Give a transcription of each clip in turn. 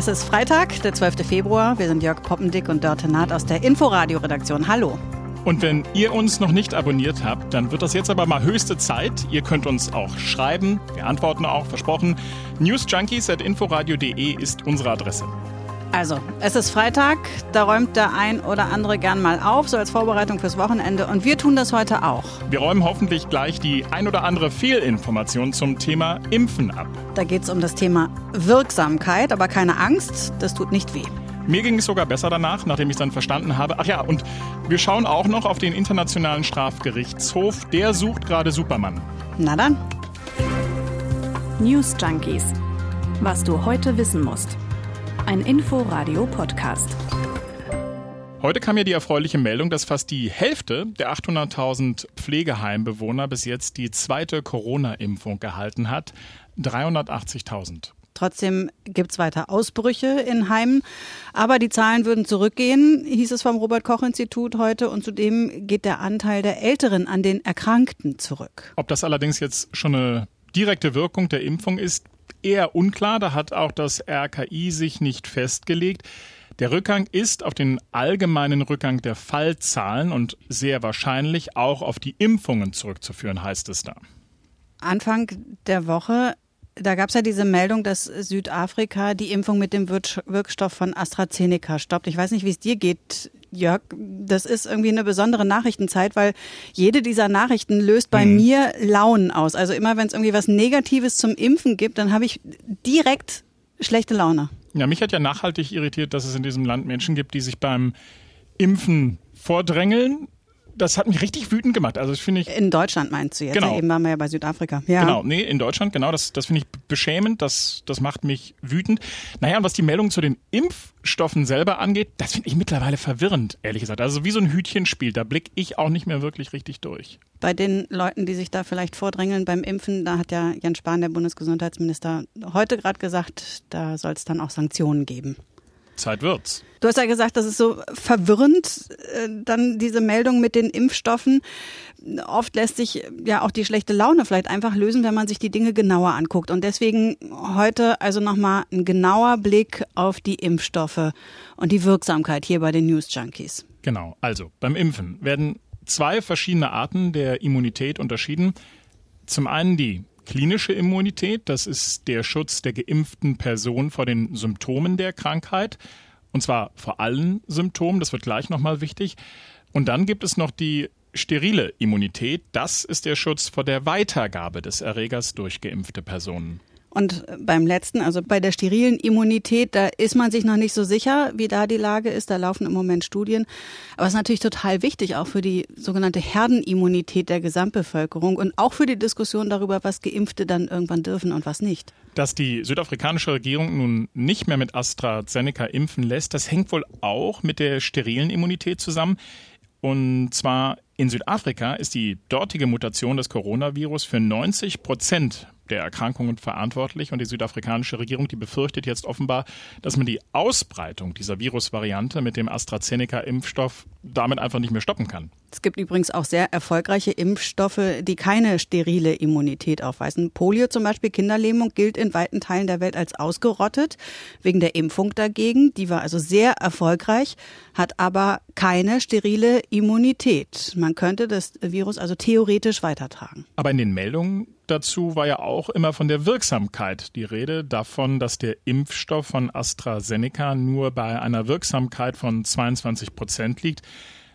Es ist Freitag, der 12. Februar. Wir sind Jörg Poppendick und Dörte Naht aus der Inforadio-Redaktion. Hallo. Und wenn ihr uns noch nicht abonniert habt, dann wird das jetzt aber mal höchste Zeit. Ihr könnt uns auch schreiben. Wir antworten auch, versprochen. newsjunkies.inforadio.de ist unsere Adresse. Also, es ist Freitag, da räumt der ein oder andere gern mal auf, so als Vorbereitung fürs Wochenende. Und wir tun das heute auch. Wir räumen hoffentlich gleich die ein oder andere Fehlinformation zum Thema Impfen ab. Da geht es um das Thema Wirksamkeit, aber keine Angst, das tut nicht weh. Mir ging es sogar besser danach, nachdem ich es dann verstanden habe. Ach ja, und wir schauen auch noch auf den Internationalen Strafgerichtshof. Der sucht gerade Superman. Na dann. News Junkies. Was du heute wissen musst. Ein Info-Radio-Podcast. Heute kam ja die erfreuliche Meldung, dass fast die Hälfte der 800.000 Pflegeheimbewohner bis jetzt die zweite Corona-Impfung gehalten hat. 380.000. Trotzdem gibt es weiter Ausbrüche in Heimen. Aber die Zahlen würden zurückgehen, hieß es vom Robert Koch Institut heute. Und zudem geht der Anteil der Älteren an den Erkrankten zurück. Ob das allerdings jetzt schon eine direkte Wirkung der Impfung ist, eher unklar. Da hat auch das RKI sich nicht festgelegt. Der Rückgang ist auf den allgemeinen Rückgang der Fallzahlen und sehr wahrscheinlich auch auf die Impfungen zurückzuführen, heißt es da. Anfang der Woche, da gab es ja diese Meldung, dass Südafrika die Impfung mit dem Wirkstoff von AstraZeneca stoppt. Ich weiß nicht, wie es dir geht, Jörg, das ist irgendwie eine besondere Nachrichtenzeit, weil jede dieser Nachrichten löst bei mhm. mir Launen aus. Also immer wenn es irgendwie was Negatives zum Impfen gibt, dann habe ich direkt schlechte Laune. Ja, mich hat ja nachhaltig irritiert, dass es in diesem Land Menschen gibt, die sich beim Impfen vordrängeln, das hat mich richtig wütend gemacht. Also das finde ich. In Deutschland meinst du jetzt? Genau. Ja, eben waren wir ja bei Südafrika. Ja. Genau, nee, in Deutschland, genau. Das, das finde ich beschämend. Das, das macht mich wütend. Naja, und was die Meldung zu den Impfstoffen selber angeht, das finde ich mittlerweile verwirrend, ehrlich gesagt. Also wie so ein Hütchenspiel, da blicke ich auch nicht mehr wirklich richtig durch. Bei den Leuten, die sich da vielleicht vordrängeln beim Impfen, da hat ja Jens Spahn, der Bundesgesundheitsminister, heute gerade gesagt, da soll es dann auch Sanktionen geben. Zeit wird's. Du hast ja gesagt, das ist so verwirrend, äh, dann diese Meldung mit den Impfstoffen. Oft lässt sich ja auch die schlechte Laune vielleicht einfach lösen, wenn man sich die Dinge genauer anguckt. Und deswegen heute also nochmal ein genauer Blick auf die Impfstoffe und die Wirksamkeit hier bei den News Junkies. Genau. Also beim Impfen werden zwei verschiedene Arten der Immunität unterschieden. Zum einen die klinische Immunität, das ist der Schutz der geimpften Person vor den Symptomen der Krankheit. Und zwar vor allen Symptomen, das wird gleich nochmal wichtig. Und dann gibt es noch die sterile Immunität, das ist der Schutz vor der Weitergabe des Erregers durch geimpfte Personen. Und beim letzten, also bei der sterilen Immunität, da ist man sich noch nicht so sicher, wie da die Lage ist. Da laufen im Moment Studien. Aber es ist natürlich total wichtig, auch für die sogenannte Herdenimmunität der Gesamtbevölkerung und auch für die Diskussion darüber, was Geimpfte dann irgendwann dürfen und was nicht. Dass die südafrikanische Regierung nun nicht mehr mit AstraZeneca impfen lässt, das hängt wohl auch mit der sterilen Immunität zusammen. Und zwar in Südafrika ist die dortige Mutation des Coronavirus für 90 Prozent der Erkrankungen verantwortlich und die südafrikanische Regierung, die befürchtet jetzt offenbar, dass man die Ausbreitung dieser Virusvariante mit dem AstraZeneca-Impfstoff damit einfach nicht mehr stoppen kann. Es gibt übrigens auch sehr erfolgreiche Impfstoffe, die keine sterile Immunität aufweisen. Polio zum Beispiel, Kinderlähmung, gilt in weiten Teilen der Welt als ausgerottet, wegen der Impfung dagegen. Die war also sehr erfolgreich, hat aber keine sterile Immunität. Man könnte das Virus also theoretisch weitertragen. Aber in den Meldungen dazu war ja auch immer von der Wirksamkeit die Rede, davon, dass der Impfstoff von AstraZeneca nur bei einer Wirksamkeit von 22 Prozent liegt.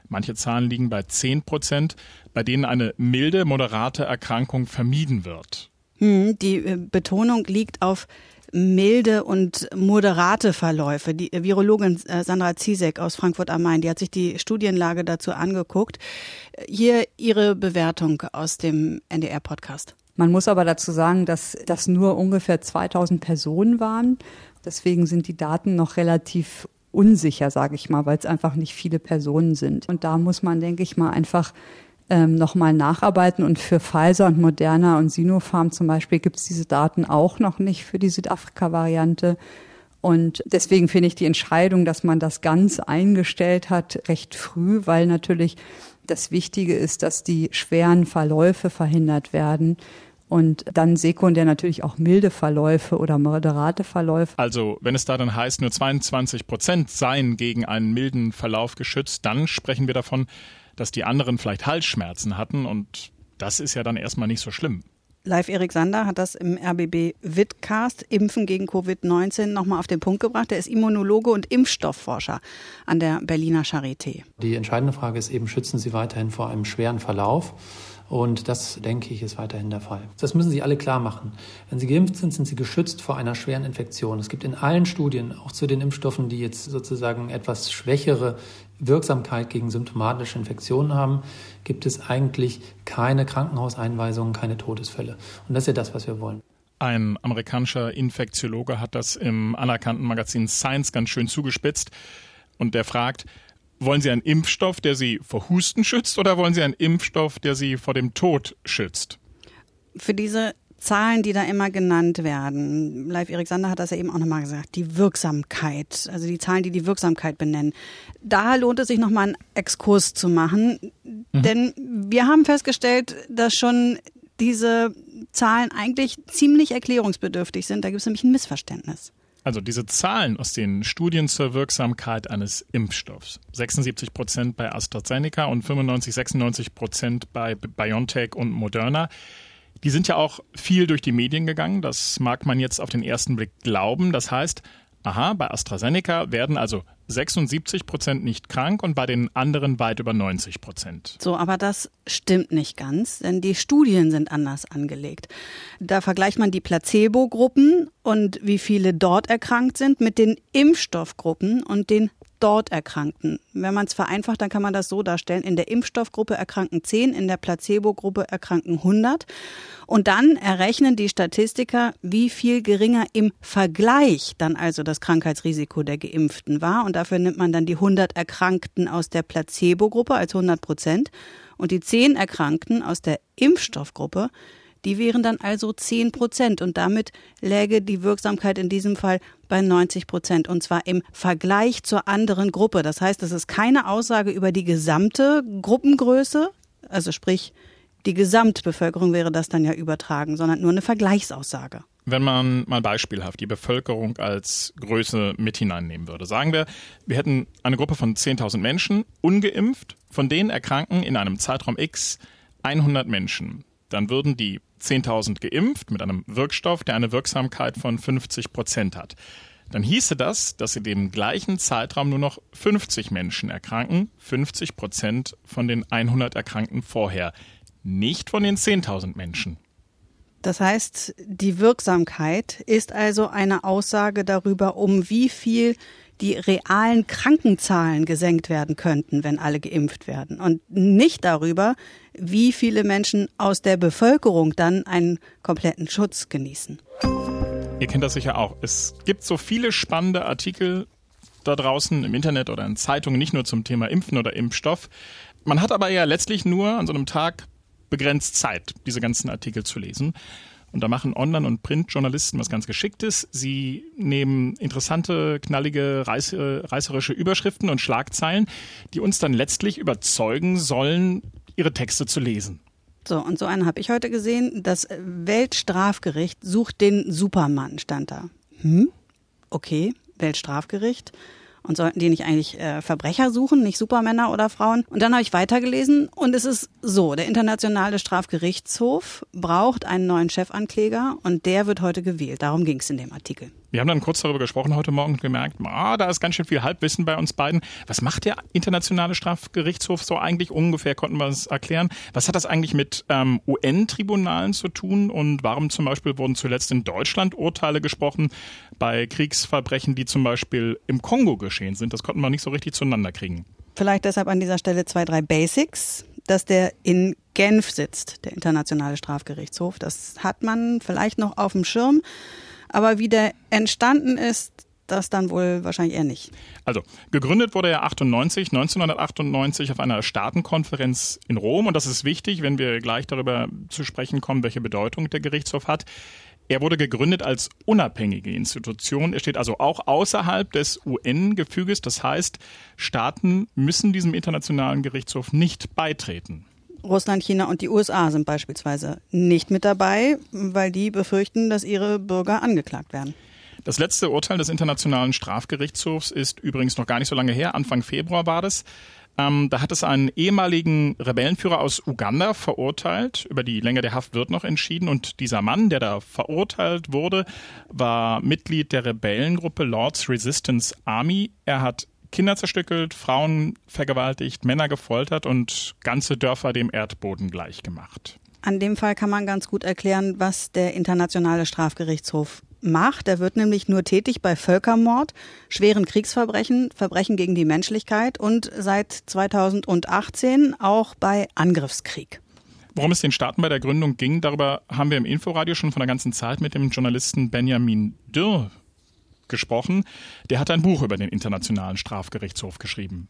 Manche Zahlen liegen bei 10 Prozent, bei denen eine milde, moderate Erkrankung vermieden wird. Hm, die äh, Betonung liegt auf milde und moderate Verläufe. Die Virologin äh, Sandra Ziesek aus Frankfurt am Main, die hat sich die Studienlage dazu angeguckt. Hier ihre Bewertung aus dem NDR-Podcast. Man muss aber dazu sagen, dass das nur ungefähr 2000 Personen waren. Deswegen sind die Daten noch relativ unsicher, sage ich mal, weil es einfach nicht viele Personen sind. Und da muss man, denke ich mal, einfach ähm, nochmal nacharbeiten. Und für Pfizer und Moderna und Sinopharm zum Beispiel gibt es diese Daten auch noch nicht für die Südafrika-Variante. Und deswegen finde ich die Entscheidung, dass man das ganz eingestellt hat, recht früh, weil natürlich das Wichtige ist, dass die schweren Verläufe verhindert werden und dann sekundär natürlich auch milde Verläufe oder moderate Verläufe. Also wenn es da dann heißt, nur 22 Prozent seien gegen einen milden Verlauf geschützt, dann sprechen wir davon, dass die anderen vielleicht Halsschmerzen hatten und das ist ja dann erstmal nicht so schlimm. Live Erik Sander hat das im RBB Vidcast Impfen gegen Covid-19 nochmal auf den Punkt gebracht. Er ist Immunologe und Impfstoffforscher an der Berliner Charité. Die entscheidende Frage ist eben, schützen Sie weiterhin vor einem schweren Verlauf? Und das, denke ich, ist weiterhin der Fall. Das müssen Sie alle klar machen. Wenn Sie geimpft sind, sind Sie geschützt vor einer schweren Infektion. Es gibt in allen Studien, auch zu den Impfstoffen, die jetzt sozusagen etwas schwächere Wirksamkeit gegen symptomatische Infektionen haben, gibt es eigentlich keine Krankenhauseinweisungen, keine Todesfälle. Und das ist ja das, was wir wollen. Ein amerikanischer Infektiologe hat das im anerkannten Magazin Science ganz schön zugespitzt. Und der fragt, wollen Sie einen Impfstoff, der Sie vor Husten schützt, oder wollen Sie einen Impfstoff, der Sie vor dem Tod schützt? Für diese Zahlen, die da immer genannt werden, Live Erik Sander hat das ja eben auch nochmal gesagt, die Wirksamkeit, also die Zahlen, die die Wirksamkeit benennen. Da lohnt es sich nochmal einen Exkurs zu machen, mhm. denn wir haben festgestellt, dass schon diese Zahlen eigentlich ziemlich erklärungsbedürftig sind. Da gibt es nämlich ein Missverständnis. Also diese Zahlen aus den Studien zur Wirksamkeit eines Impfstoffs. 76 Prozent bei AstraZeneca und 95, 96 Prozent bei BioNTech und Moderna. Die sind ja auch viel durch die Medien gegangen. Das mag man jetzt auf den ersten Blick glauben. Das heißt, aha, bei AstraZeneca werden also 76 Prozent nicht krank und bei den anderen weit über 90 Prozent. So, aber das stimmt nicht ganz, denn die Studien sind anders angelegt. Da vergleicht man die Placebo-Gruppen und wie viele dort erkrankt sind mit den Impfstoffgruppen und den dort Erkrankten. Wenn man es vereinfacht, dann kann man das so darstellen. In der Impfstoffgruppe erkranken 10, in der Placebo-Gruppe erkranken 100. Und dann errechnen die Statistiker, wie viel geringer im Vergleich dann also das Krankheitsrisiko der Geimpften war. Und dafür nimmt man dann die 100 Erkrankten aus der Placebo-Gruppe als 100 Prozent und die 10 Erkrankten aus der Impfstoffgruppe die wären dann also 10 Prozent und damit läge die Wirksamkeit in diesem Fall bei 90 Prozent und zwar im Vergleich zur anderen Gruppe. Das heißt, es ist keine Aussage über die gesamte Gruppengröße, also sprich die Gesamtbevölkerung wäre das dann ja übertragen, sondern nur eine Vergleichsaussage. Wenn man mal beispielhaft die Bevölkerung als Größe mit hineinnehmen würde. Sagen wir, wir hätten eine Gruppe von 10.000 Menschen ungeimpft, von denen erkranken in einem Zeitraum X 100 Menschen. Dann würden die 10.000 geimpft mit einem Wirkstoff, der eine Wirksamkeit von 50 Prozent hat. Dann hieße das, dass in dem gleichen Zeitraum nur noch 50 Menschen erkranken, 50 Prozent von den 100 Erkrankten vorher, nicht von den 10.000 Menschen. Das heißt, die Wirksamkeit ist also eine Aussage darüber, um wie viel die realen Krankenzahlen gesenkt werden könnten, wenn alle geimpft werden. Und nicht darüber, wie viele Menschen aus der Bevölkerung dann einen kompletten Schutz genießen. Ihr kennt das sicher auch. Es gibt so viele spannende Artikel da draußen im Internet oder in Zeitungen, nicht nur zum Thema Impfen oder Impfstoff. Man hat aber ja letztlich nur an so einem Tag begrenzt Zeit, diese ganzen Artikel zu lesen. Und da machen Online- und Printjournalisten was ganz Geschicktes. Sie nehmen interessante, knallige, reißerische Überschriften und Schlagzeilen, die uns dann letztlich überzeugen sollen, ihre Texte zu lesen. So, und so einen habe ich heute gesehen. Das Weltstrafgericht sucht den Supermann, stand da. Hm? Okay, Weltstrafgericht. Und sollten die nicht eigentlich äh, Verbrecher suchen, nicht Supermänner oder Frauen? Und dann habe ich weitergelesen und es ist so, der Internationale Strafgerichtshof braucht einen neuen Chefankläger und der wird heute gewählt. Darum ging es in dem Artikel. Wir haben dann kurz darüber gesprochen heute Morgen und gemerkt, ah, da ist ganz schön viel Halbwissen bei uns beiden. Was macht der Internationale Strafgerichtshof so eigentlich ungefähr? Konnten wir es erklären? Was hat das eigentlich mit ähm, UN-Tribunalen zu tun? Und warum zum Beispiel wurden zuletzt in Deutschland Urteile gesprochen bei Kriegsverbrechen, die zum Beispiel im Kongo geschehen sind? Das konnten wir nicht so richtig zueinander kriegen. Vielleicht deshalb an dieser Stelle zwei, drei Basics dass der in Genf sitzt, der Internationale Strafgerichtshof. Das hat man vielleicht noch auf dem Schirm. Aber wie der entstanden ist, das dann wohl wahrscheinlich eher nicht. Also, gegründet wurde er 98, 1998 auf einer Staatenkonferenz in Rom. Und das ist wichtig, wenn wir gleich darüber zu sprechen kommen, welche Bedeutung der Gerichtshof hat. Er wurde gegründet als unabhängige Institution. Er steht also auch außerhalb des UN-Gefüges. Das heißt, Staaten müssen diesem internationalen Gerichtshof nicht beitreten. Russland, China und die USA sind beispielsweise nicht mit dabei, weil die befürchten, dass ihre Bürger angeklagt werden. Das letzte Urteil des Internationalen Strafgerichtshofs ist übrigens noch gar nicht so lange her. Anfang Februar war das. Ähm, da hat es einen ehemaligen Rebellenführer aus Uganda verurteilt. Über die Länge der Haft wird noch entschieden. Und dieser Mann, der da verurteilt wurde, war Mitglied der Rebellengruppe Lords Resistance Army. Er hat Kinder zerstückelt, Frauen vergewaltigt, Männer gefoltert und ganze Dörfer dem Erdboden gleichgemacht. An dem Fall kann man ganz gut erklären, was der Internationale Strafgerichtshof macht. Er wird nämlich nur tätig bei Völkermord, schweren Kriegsverbrechen, Verbrechen gegen die Menschlichkeit und seit 2018 auch bei Angriffskrieg. Worum es den Staaten bei der Gründung ging, darüber haben wir im Inforadio schon von der ganzen Zeit mit dem Journalisten Benjamin Dürr gesprochen. Der hat ein Buch über den Internationalen Strafgerichtshof geschrieben.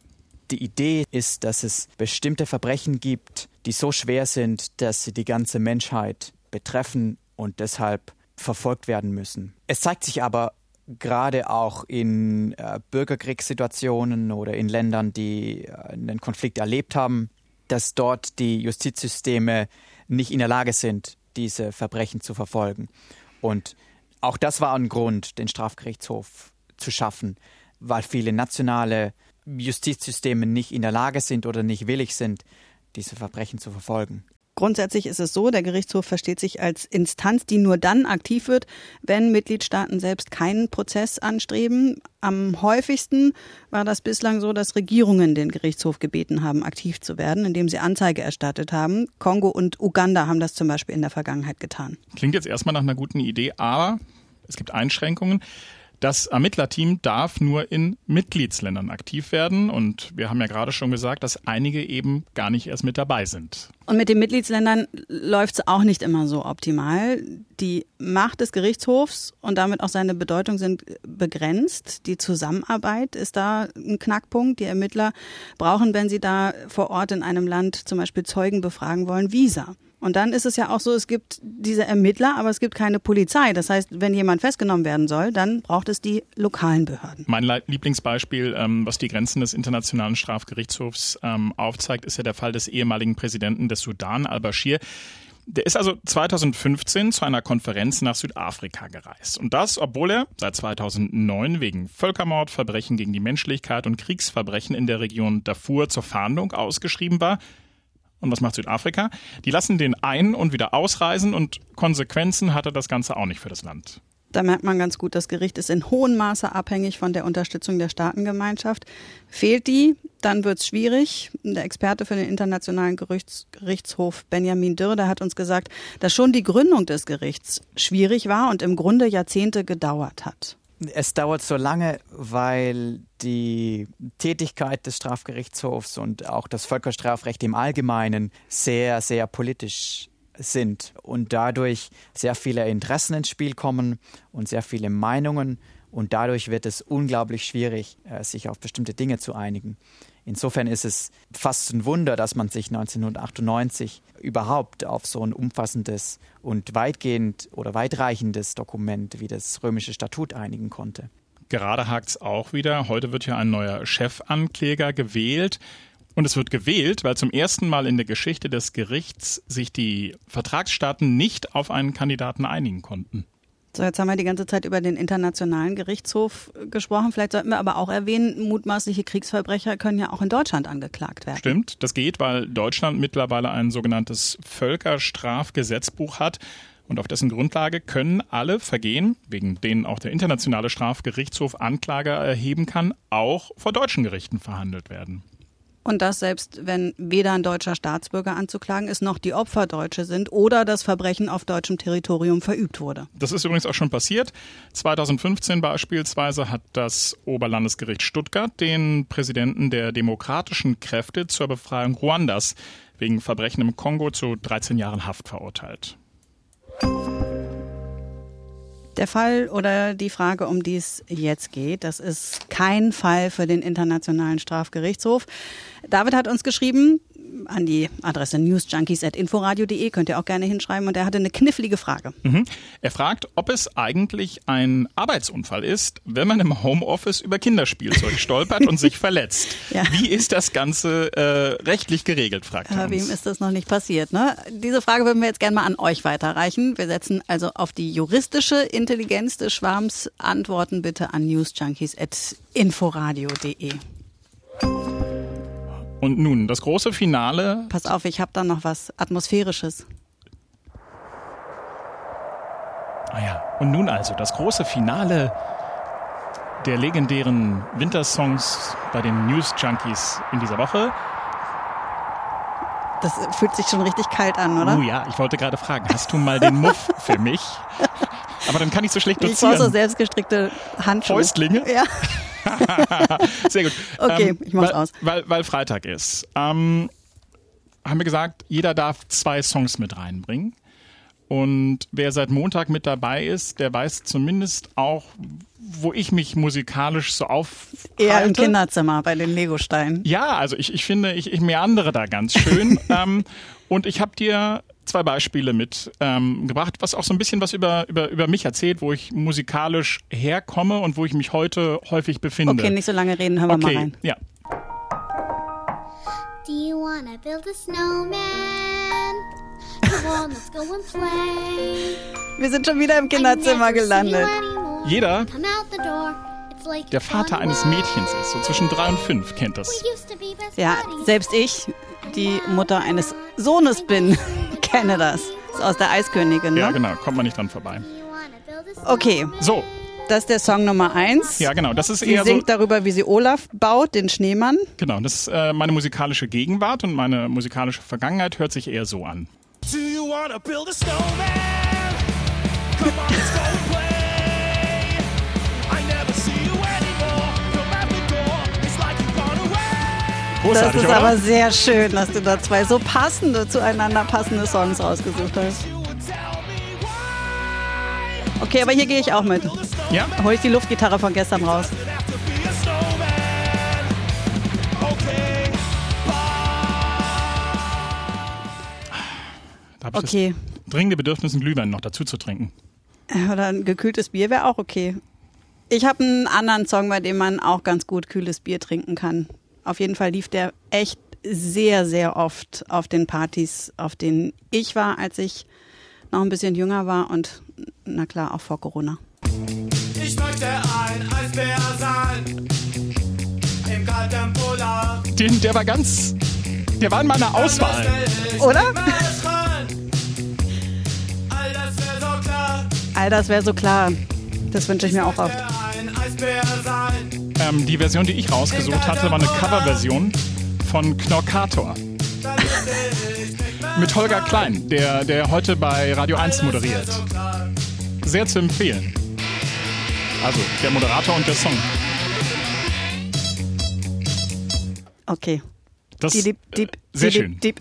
Die Idee ist, dass es bestimmte Verbrechen gibt, die so schwer sind, dass sie die ganze Menschheit betreffen und deshalb verfolgt werden müssen. Es zeigt sich aber gerade auch in äh, Bürgerkriegssituationen oder in Ländern, die äh, einen Konflikt erlebt haben, dass dort die Justizsysteme nicht in der Lage sind, diese Verbrechen zu verfolgen. Und auch das war ein Grund, den Strafgerichtshof zu schaffen, weil viele nationale Justizsysteme nicht in der Lage sind oder nicht willig sind, diese Verbrechen zu verfolgen. Grundsätzlich ist es so, der Gerichtshof versteht sich als Instanz, die nur dann aktiv wird, wenn Mitgliedstaaten selbst keinen Prozess anstreben. Am häufigsten war das bislang so, dass Regierungen den Gerichtshof gebeten haben, aktiv zu werden, indem sie Anzeige erstattet haben. Kongo und Uganda haben das zum Beispiel in der Vergangenheit getan. Klingt jetzt erstmal nach einer guten Idee, aber es gibt Einschränkungen. Das Ermittlerteam darf nur in Mitgliedsländern aktiv werden. Und wir haben ja gerade schon gesagt, dass einige eben gar nicht erst mit dabei sind. Und mit den Mitgliedsländern läuft es auch nicht immer so optimal. Die Macht des Gerichtshofs und damit auch seine Bedeutung sind begrenzt. Die Zusammenarbeit ist da ein Knackpunkt. Die Ermittler brauchen, wenn sie da vor Ort in einem Land zum Beispiel Zeugen befragen wollen, Visa. Und dann ist es ja auch so, es gibt diese Ermittler, aber es gibt keine Polizei. Das heißt, wenn jemand festgenommen werden soll, dann braucht es die lokalen Behörden. Mein Lieblingsbeispiel, ähm, was die Grenzen des Internationalen Strafgerichtshofs ähm, aufzeigt, ist ja der Fall des ehemaligen Präsidenten des Sudan, al-Bashir. Der ist also 2015 zu einer Konferenz nach Südafrika gereist. Und das, obwohl er seit 2009 wegen Völkermord, Verbrechen gegen die Menschlichkeit und Kriegsverbrechen in der Region Darfur zur Fahndung ausgeschrieben war. Und was macht Südafrika? Die lassen den ein- und wieder ausreisen und Konsequenzen hatte das Ganze auch nicht für das Land. Da merkt man ganz gut, das Gericht ist in hohem Maße abhängig von der Unterstützung der Staatengemeinschaft. Fehlt die, dann wird es schwierig. Der Experte für den Internationalen Gerichts Gerichtshof Benjamin Dürr, hat uns gesagt, dass schon die Gründung des Gerichts schwierig war und im Grunde Jahrzehnte gedauert hat. Es dauert so lange, weil die Tätigkeit des Strafgerichtshofs und auch das Völkerstrafrecht im Allgemeinen sehr, sehr politisch sind und dadurch sehr viele Interessen ins Spiel kommen und sehr viele Meinungen und dadurch wird es unglaublich schwierig, äh, sich auf bestimmte Dinge zu einigen. Insofern ist es fast ein Wunder, dass man sich 1998 überhaupt auf so ein umfassendes und weitgehend oder weitreichendes Dokument wie das römische Statut einigen konnte. Gerade hakt es auch wieder. Heute wird ja ein neuer Chefankläger gewählt. Und es wird gewählt, weil zum ersten Mal in der Geschichte des Gerichts sich die Vertragsstaaten nicht auf einen Kandidaten einigen konnten. So, jetzt haben wir die ganze Zeit über den Internationalen Gerichtshof äh, gesprochen. Vielleicht sollten wir aber auch erwähnen, mutmaßliche Kriegsverbrecher können ja auch in Deutschland angeklagt werden. Stimmt, das geht, weil Deutschland mittlerweile ein sogenanntes Völkerstrafgesetzbuch hat. Und auf dessen Grundlage können alle Vergehen, wegen denen auch der Internationale Strafgerichtshof Anklage erheben kann, auch vor deutschen Gerichten verhandelt werden. Und das selbst, wenn weder ein deutscher Staatsbürger anzuklagen ist, noch die Opfer Deutsche sind oder das Verbrechen auf deutschem Territorium verübt wurde. Das ist übrigens auch schon passiert. 2015 beispielsweise hat das Oberlandesgericht Stuttgart den Präsidenten der demokratischen Kräfte zur Befreiung Ruandas wegen Verbrechen im Kongo zu 13 Jahren Haft verurteilt. Der Fall oder die Frage, um die es jetzt geht, das ist kein Fall für den Internationalen Strafgerichtshof. David hat uns geschrieben, an die Adresse newsjunkies.inforadio.de könnt ihr auch gerne hinschreiben und er hatte eine knifflige Frage. Mhm. Er fragt, ob es eigentlich ein Arbeitsunfall ist, wenn man im Homeoffice über Kinderspielzeug stolpert und sich verletzt. Ja. Wie ist das Ganze äh, rechtlich geregelt, fragt er uns. wem ist das noch nicht passiert? Ne? Diese Frage würden wir jetzt gerne mal an euch weiterreichen. Wir setzen also auf die juristische Intelligenz des Schwarms. Antworten bitte an newsjunkies.inforadio.de. Und nun, das große Finale. Pass auf, ich habe da noch was Atmosphärisches. Ah ja. Und nun also, das große Finale der legendären Wintersongs bei den News Junkies in dieser Woche. Das fühlt sich schon richtig kalt an, oder? Oh ja, ich wollte gerade fragen, hast du mal den Muff für mich? Aber dann kann ich so schlecht ich brauche so dozieren. selbstgestrickte Handschuhe. Fäustlinge? Ja. Sehr gut. Okay, ich mach's weil, aus. Weil, weil Freitag ist. Ähm, haben wir gesagt, jeder darf zwei Songs mit reinbringen. Und wer seit Montag mit dabei ist, der weiß zumindest auch, wo ich mich musikalisch so aufhalte. Eher im Kinderzimmer bei den Legosteinen. Ja, also ich, ich finde, ich, ich meandere da ganz schön. ähm, und ich habe dir zwei Beispiele mitgebracht, ähm, was auch so ein bisschen was über, über, über mich erzählt, wo ich musikalisch herkomme und wo ich mich heute häufig befinde. Okay, nicht so lange reden, hören wir mal Okay, rein. ja. Do you wanna build a snowman? Come on, let's go and play. Wir sind schon wieder im Kinderzimmer gelandet. Jeder, der Vater eines Mädchens ist, so zwischen drei und fünf, kennt das. Ja, selbst ich, die Mutter eines Sohnes bin, kenne das. Ist aus der Eiskönigin, ne? Ja, genau, kommt man nicht dran vorbei. Okay, So, das ist der Song Nummer eins. ja, genau, das ist Sie eher so, singt darüber, wie sie Olaf baut, den Schneemann. genau, das ist äh, meine musikalische Gegenwart und meine musikalische Vergangenheit hört sich eher so an. Do you wanna build a snowman? Come on, let's go away. Das Großartig, ist oder? aber sehr schön, dass du da zwei so passende, zueinander passende Songs ausgesucht hast. Okay, aber hier gehe ich auch mit. ja, Hol ich die Luftgitarre von gestern raus. Okay, da habe ich Okay. das dringende Bedürfnis, einen Glühwein noch dazu zu trinken. Oder ein gekühltes Bier wäre auch okay. Ich habe einen anderen Song, bei dem man auch ganz gut kühles Bier trinken kann. Auf jeden Fall lief der echt sehr, sehr oft auf den Partys, auf denen ich war, als ich noch ein bisschen jünger war und na klar auch vor Corona. ich möchte ein Eisbär sein. Im kalten Polar. Den, der war ganz, der war in meiner Auswahl. Oder? Alles rein. All das wäre so klar. All das wäre so klar. Das wünsche ich mir auch oft. Ein Eisbär sein. Ähm, die Version, die ich rausgesucht hatte, war eine Coverversion von Knorkator. Mit Holger Klein, der, der heute bei Radio 1 moderiert. Sehr zu empfehlen. Also, der Moderator und der Song. Okay. Das, Die, die, die, sehr die, schön. Die.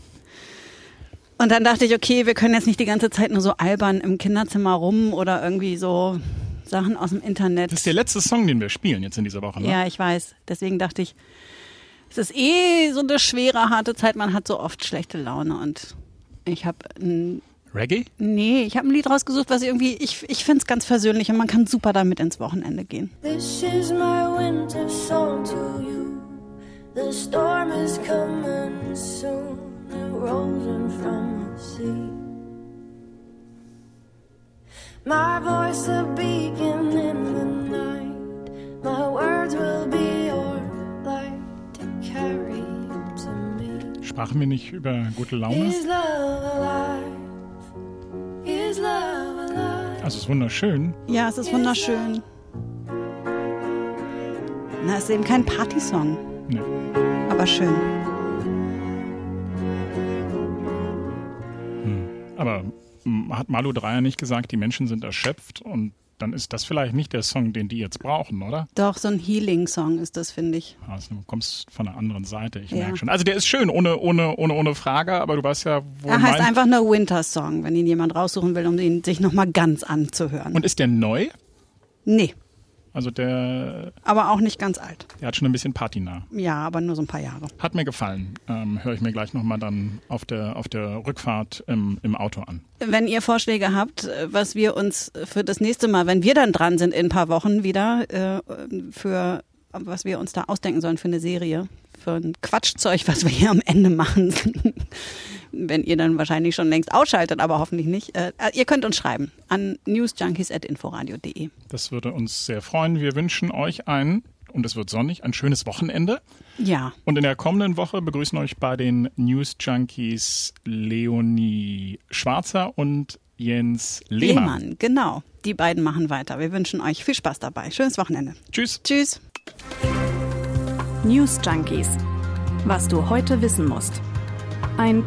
Und dann dachte ich, okay, wir können jetzt nicht die ganze Zeit nur so albern im Kinderzimmer rum oder irgendwie so Sachen aus dem Internet. Das ist der letzte Song, den wir spielen jetzt in dieser Woche. Ne? Ja, ich weiß. Deswegen dachte ich, es ist eh so eine schwere, harte Zeit. Man hat so oft schlechte Laune und ich habe ein Reggae? Nee, ich habe ein Lied rausgesucht, was irgendwie, ich, ich finde es ganz versöhnlich und man kann super damit ins Wochenende gehen. This is my winter song to you. The storm is coming me. Sprachen wir nicht über gute Laune? Is love alive? Is love alive? Also, es ist wunderschön. Ja, es ist wunderschön. Na, es ist eben kein Partysong, Nee. aber schön. Aber m, hat Malu Dreyer nicht gesagt, die Menschen sind erschöpft und dann ist das vielleicht nicht der Song, den die jetzt brauchen, oder? Doch, so ein Healing-Song ist das, finde ich. Also, du kommst von der anderen Seite, ich Ja. merke schon. Also der ist schön, ohne, ohne, ohne, ohne Frage, aber du weißt ja, wo Er heißt einfach nur Winter-Song, wenn ihn jemand raussuchen will, um ihn sich nochmal ganz anzuhören. Und ist der neu? nee, Also der, Aber auch nicht ganz alt. der hat schon ein bisschen patinah. Ja, aber nur so ein paar Jahre. Hat mir gefallen. Ähm, Höre ich mir gleich nochmal dann auf der, auf der Rückfahrt im, im Auto an. Wenn ihr Vorschläge habt, was wir uns für das nächste Mal, wenn wir dann dran sind in ein paar Wochen wieder, äh, für was wir uns da ausdenken sollen für eine Serie, für ein Quatschzeug, was wir hier am Ende machen, wenn ihr dann wahrscheinlich schon längst ausschaltet, aber hoffentlich nicht. Äh, ihr könnt uns schreiben an newsjunkies.inforadio.de. Das würde uns sehr freuen. Wir wünschen euch ein, und es wird sonnig, ein schönes Wochenende. Ja, Und in der kommenden Woche begrüßen euch bei den News Junkies Leonie Schwarzer und Jens Lehmann. Lehmann, genau. Die beiden machen weiter. Wir wünschen euch viel Spaß dabei. Schönes Wochenende. Tschüss. Tschüss. News Junkies. Was du heute wissen musst. Ein